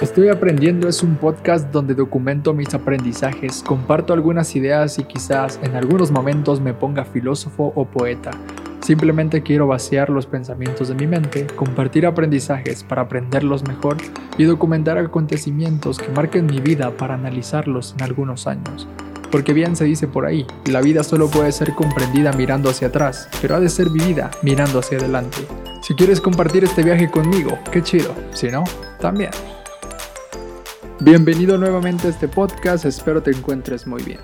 Estoy aprendiendo es un podcast donde documento mis aprendizajes, comparto algunas ideas y quizás en algunos momentos me ponga filósofo o poeta. Simplemente quiero vaciar los pensamientos de mi mente, compartir aprendizajes para aprenderlos mejor y documentar acontecimientos que marquen mi vida para analizarlos en algunos años. Porque bien se dice por ahí, la vida solo puede ser comprendida mirando hacia atrás, pero ha de ser vivida mirando hacia adelante. Si quieres compartir este viaje conmigo, qué chido. Si no, también. Bienvenido nuevamente a este podcast, espero te encuentres muy bien.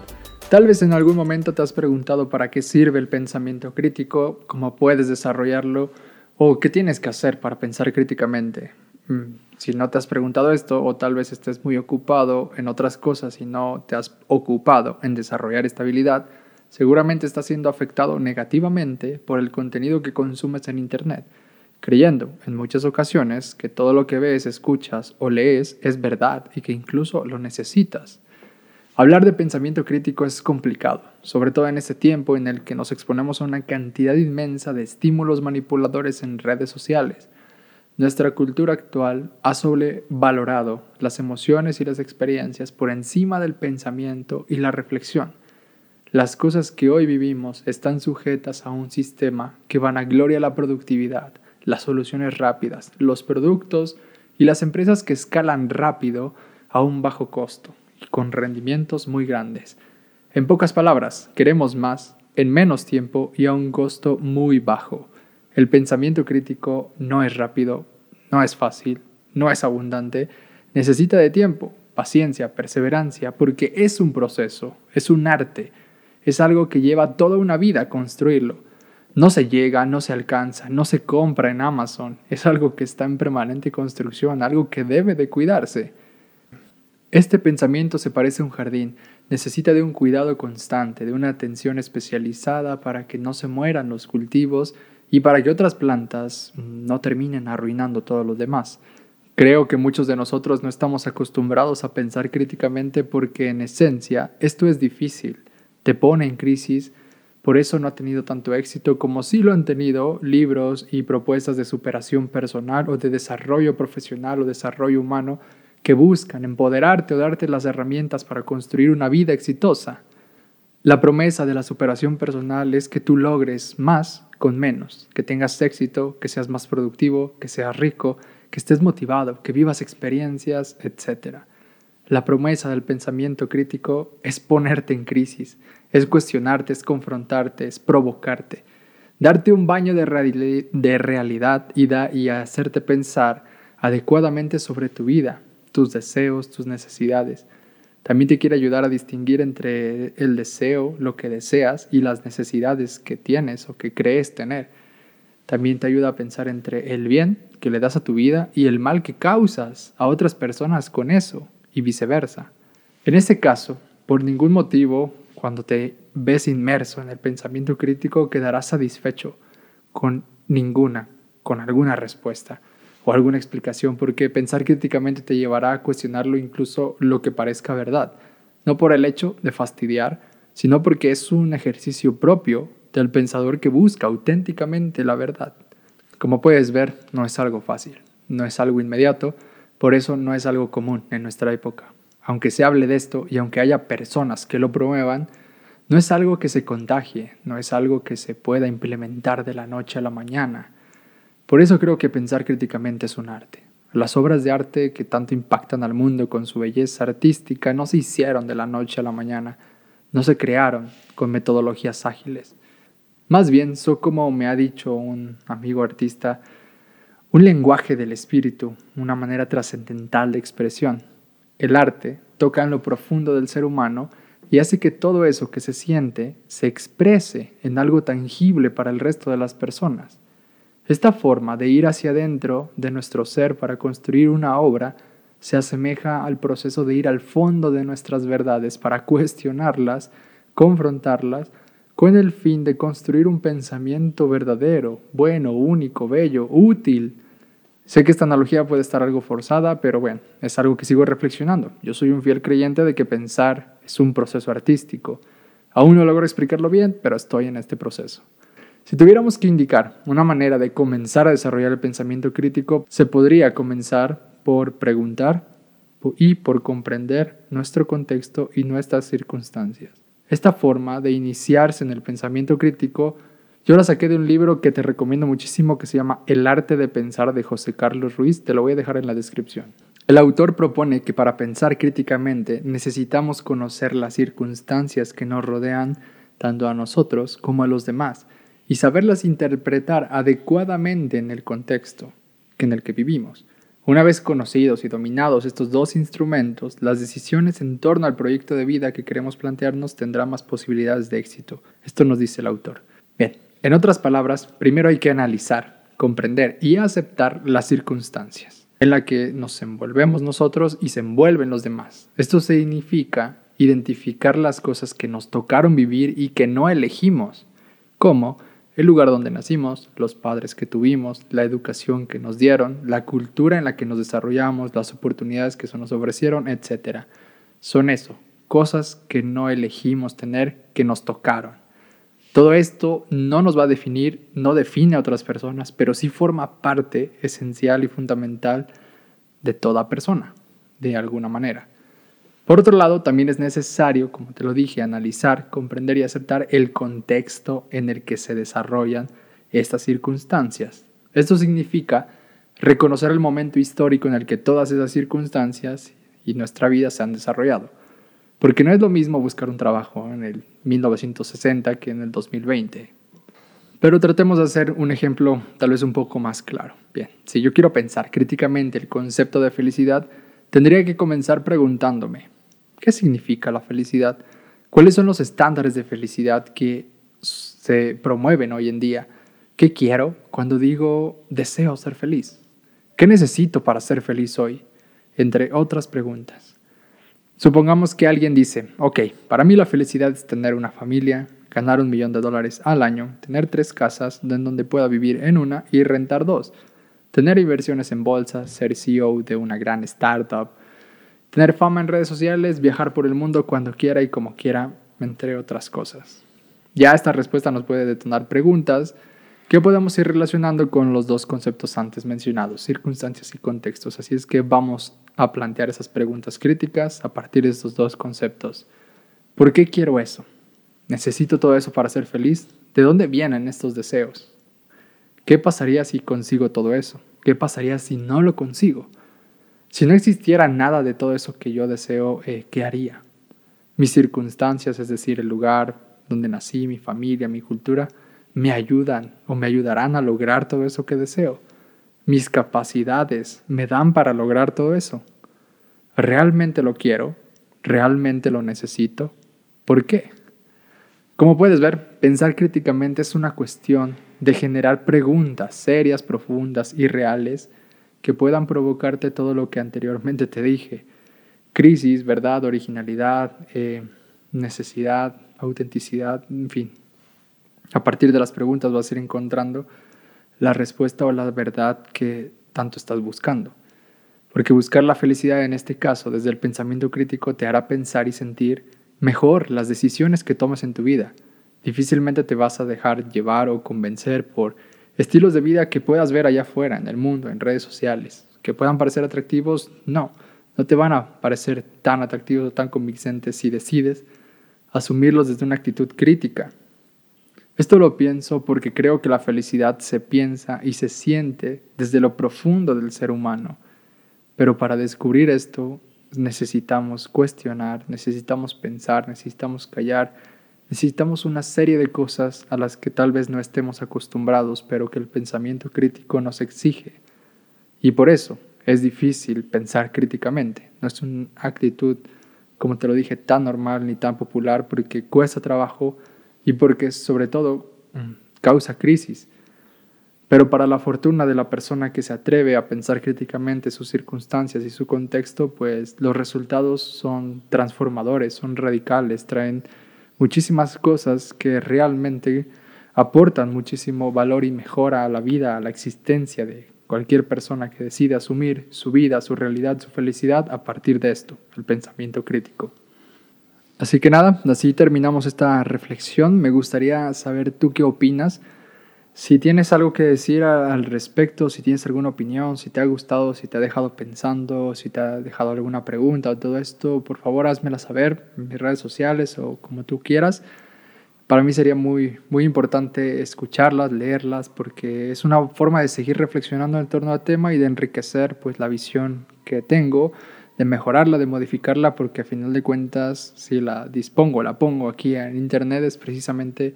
Tal vez en algún momento te has preguntado para qué sirve el pensamiento crítico, cómo puedes desarrollarlo o qué tienes que hacer para pensar críticamente. Mm, si no te has preguntado esto o tal vez estés muy ocupado en otras cosas y no te has ocupado en desarrollar esta habilidad, seguramente estás siendo afectado negativamente por el contenido que consumes en Internet creyendo en muchas ocasiones que todo lo que ves, escuchas o lees es verdad y que incluso lo necesitas. Hablar de pensamiento crítico es complicado, sobre todo en este tiempo en el que nos exponemos a una cantidad inmensa de estímulos manipuladores en redes sociales. Nuestra cultura actual ha sobrevalorado las emociones y las experiencias por encima del pensamiento y la reflexión. Las cosas que hoy vivimos están sujetas a un sistema que van a gloria la productividad, las soluciones rápidas, los productos y las empresas que escalan rápido a un bajo costo y con rendimientos muy grandes. En pocas palabras, queremos más en menos tiempo y a un costo muy bajo. El pensamiento crítico no es rápido, no es fácil, no es abundante, necesita de tiempo, paciencia, perseverancia, porque es un proceso, es un arte, es algo que lleva toda una vida construirlo. No se llega, no se alcanza, no se compra en Amazon. Es algo que está en permanente construcción, algo que debe de cuidarse. Este pensamiento se parece a un jardín, necesita de un cuidado constante, de una atención especializada para que no se mueran los cultivos y para que otras plantas no terminen arruinando todo lo demás. Creo que muchos de nosotros no estamos acostumbrados a pensar críticamente porque en esencia esto es difícil, te pone en crisis, por eso no ha tenido tanto éxito como sí lo han tenido libros y propuestas de superación personal o de desarrollo profesional o desarrollo humano que buscan empoderarte o darte las herramientas para construir una vida exitosa. La promesa de la superación personal es que tú logres más con menos, que tengas éxito, que seas más productivo, que seas rico, que estés motivado, que vivas experiencias, etc. La promesa del pensamiento crítico es ponerte en crisis, es cuestionarte, es confrontarte, es provocarte, darte un baño de, realidad y, y hacerte pensar adecuadamente sobre tu vida, tus deseos, tus necesidades. También te quiere ayudar a distinguir entre el deseo, lo que deseas, y las necesidades que tienes o que crees tener. También te ayuda a pensar entre el bien que le das a tu vida y el mal que causas a otras personas con eso y viceversa. En este caso, por ningún motivo, cuando te ves inmerso en el pensamiento crítico, quedarás satisfecho con ninguna, con alguna respuesta o alguna explicación, porque pensar críticamente te llevará a cuestionarlo incluso lo que parezca verdad, no por el hecho de fastidiar, sino porque es un ejercicio propio del pensador que busca auténticamente la verdad. Como puedes ver, no es algo fácil, no es algo inmediato, por eso no es algo común en nuestra época. Aunque se hable de esto y aunque haya personas que lo promuevan, no es algo que se contagie, no es algo que se pueda implementar de la noche a la mañana. Por eso creo que pensar críticamente es un arte. Las obras de arte que tanto impactan al mundo con su belleza artística no se hicieron de la noche a la mañana, no se crearon con metodologías ágiles. Más bien son como me ha dicho un amigo artista, un lenguaje del espíritu, una manera trascendental de expresión. El arte toca en lo profundo del ser humano y hace que todo eso que se siente se exprese en algo tangible para el resto de las personas. Esta forma de ir hacia adentro de nuestro ser para construir una obra se asemeja al proceso de ir al fondo de nuestras verdades para cuestionarlas, confrontarlas, con el fin de construir un pensamiento verdadero, bueno, único, bello, útil, Sé que esta analogía puede estar algo forzada, pero bueno, es algo que sigo reflexionando. Yo soy un fiel creyente de que pensar es un proceso artístico. Aún no logro explicarlo bien, pero estoy en este proceso. Si tuviéramos que indicar una manera de comenzar a desarrollar el pensamiento crítico, se podría comenzar por preguntar y por comprender nuestro contexto y nuestras circunstancias. Esta forma de iniciarse en el pensamiento crítico yo la saqué de un libro que te recomiendo muchísimo que se llama El arte de pensar de José Carlos Ruiz, te lo voy a dejar en la descripción. El autor propone que para pensar críticamente necesitamos conocer las circunstancias que nos rodean tanto a nosotros como a los demás y saberlas interpretar adecuadamente en el contexto en el que vivimos. Una vez conocidos y dominados estos dos instrumentos, las decisiones en torno al proyecto de vida que queremos plantearnos tendrán más posibilidades de éxito. Esto nos dice el autor. Bien, en otras palabras, primero hay que analizar, comprender y aceptar las circunstancias en las que nos envolvemos nosotros y se envuelven los demás. Esto significa identificar las cosas que nos tocaron vivir y que no elegimos, como el lugar donde nacimos, los padres que tuvimos, la educación que nos dieron, la cultura en la que nos desarrollamos, las oportunidades que se nos ofrecieron, etc. Son eso, cosas que no elegimos tener, que nos tocaron. Todo esto no nos va a definir, no define a otras personas, pero sí forma parte esencial y fundamental de toda persona, de alguna manera. Por otro lado, también es necesario, como te lo dije, analizar, comprender y aceptar el contexto en el que se desarrollan estas circunstancias. Esto significa reconocer el momento histórico en el que todas esas circunstancias y nuestra vida se han desarrollado. Porque no es lo mismo buscar un trabajo en el 1960 que en el 2020. Pero tratemos de hacer un ejemplo tal vez un poco más claro. Bien, si yo quiero pensar críticamente el concepto de felicidad, tendría que comenzar preguntándome, ¿Qué significa la felicidad? ¿Cuáles son los estándares de felicidad que se promueven hoy en día? ¿Qué quiero cuando digo deseo ser feliz? ¿Qué necesito para ser feliz hoy? Entre otras preguntas. Supongamos que alguien dice, ok, para mí la felicidad es tener una familia, ganar un millón de dólares al año, tener tres casas en donde pueda vivir en una y rentar dos, tener inversiones en bolsa, ser CEO de una gran startup, tener fama en redes sociales, viajar por el mundo cuando quiera y como quiera, entre otras cosas. Ya esta respuesta nos puede detonar preguntas que podemos ir relacionando con los dos conceptos antes mencionados, circunstancias y contextos. Así es que vamos a plantear esas preguntas críticas a partir de estos dos conceptos. ¿Por qué quiero eso? ¿Necesito todo eso para ser feliz? ¿De dónde vienen estos deseos? ¿Qué pasaría si consigo todo eso? ¿Qué pasaría si no lo consigo? Si no existiera nada de todo eso que yo deseo, eh, ¿qué haría? Mis circunstancias, es decir, el lugar donde nací, mi familia, mi cultura, me ayudan o me ayudarán a lograr todo eso que deseo. Mis capacidades me dan para lograr todo eso. ¿Realmente lo quiero? ¿Realmente lo necesito? ¿Por qué? Como puedes ver, pensar críticamente es una cuestión de generar preguntas serias, profundas y reales que puedan provocarte todo lo que anteriormente te dije. Crisis, verdad, originalidad, eh, necesidad, autenticidad, en fin. A partir de las preguntas vas a ir encontrando la respuesta o la verdad que tanto estás buscando. Porque buscar la felicidad en este caso desde el pensamiento crítico te hará pensar y sentir mejor las decisiones que tomas en tu vida. Difícilmente te vas a dejar llevar o convencer por Estilos de vida que puedas ver allá afuera, en el mundo, en redes sociales, que puedan parecer atractivos, no, no te van a parecer tan atractivos o tan convincentes si decides asumirlos desde una actitud crítica. Esto lo pienso porque creo que la felicidad se piensa y se siente desde lo profundo del ser humano. Pero para descubrir esto necesitamos cuestionar, necesitamos pensar, necesitamos callar, Necesitamos una serie de cosas a las que tal vez no estemos acostumbrados, pero que el pensamiento crítico nos exige. Y por eso es difícil pensar críticamente. No es una actitud, como te lo dije, tan normal ni tan popular porque cuesta trabajo y porque sobre todo mm, causa crisis. Pero para la fortuna de la persona que se atreve a pensar críticamente sus circunstancias y su contexto, pues los resultados son transformadores, son radicales, traen muchísimas cosas que realmente aportan muchísimo valor y mejora a la vida, a la existencia de cualquier persona que decide asumir su vida, su realidad, su felicidad a partir de esto, el pensamiento crítico. Así que nada, así terminamos esta reflexión. Me gustaría saber tú qué opinas. Si tienes algo que decir al respecto, si tienes alguna opinión, si te ha gustado, si te ha dejado pensando, si te ha dejado alguna pregunta o todo esto, por favor házmela saber en mis redes sociales o como tú quieras. Para mí sería muy, muy importante escucharlas, leerlas, porque es una forma de seguir reflexionando en torno al tema y de enriquecer pues, la visión que tengo, de mejorarla, de modificarla, porque a final de cuentas, si la dispongo, la pongo aquí en Internet, es precisamente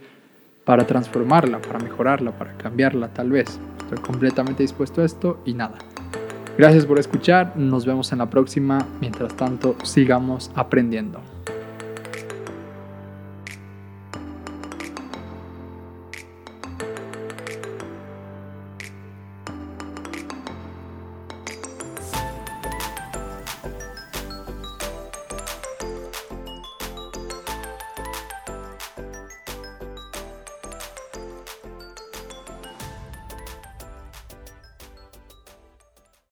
para transformarla, para mejorarla, para cambiarla tal vez. Estoy completamente dispuesto a esto y nada. Gracias por escuchar, nos vemos en la próxima, mientras tanto sigamos aprendiendo.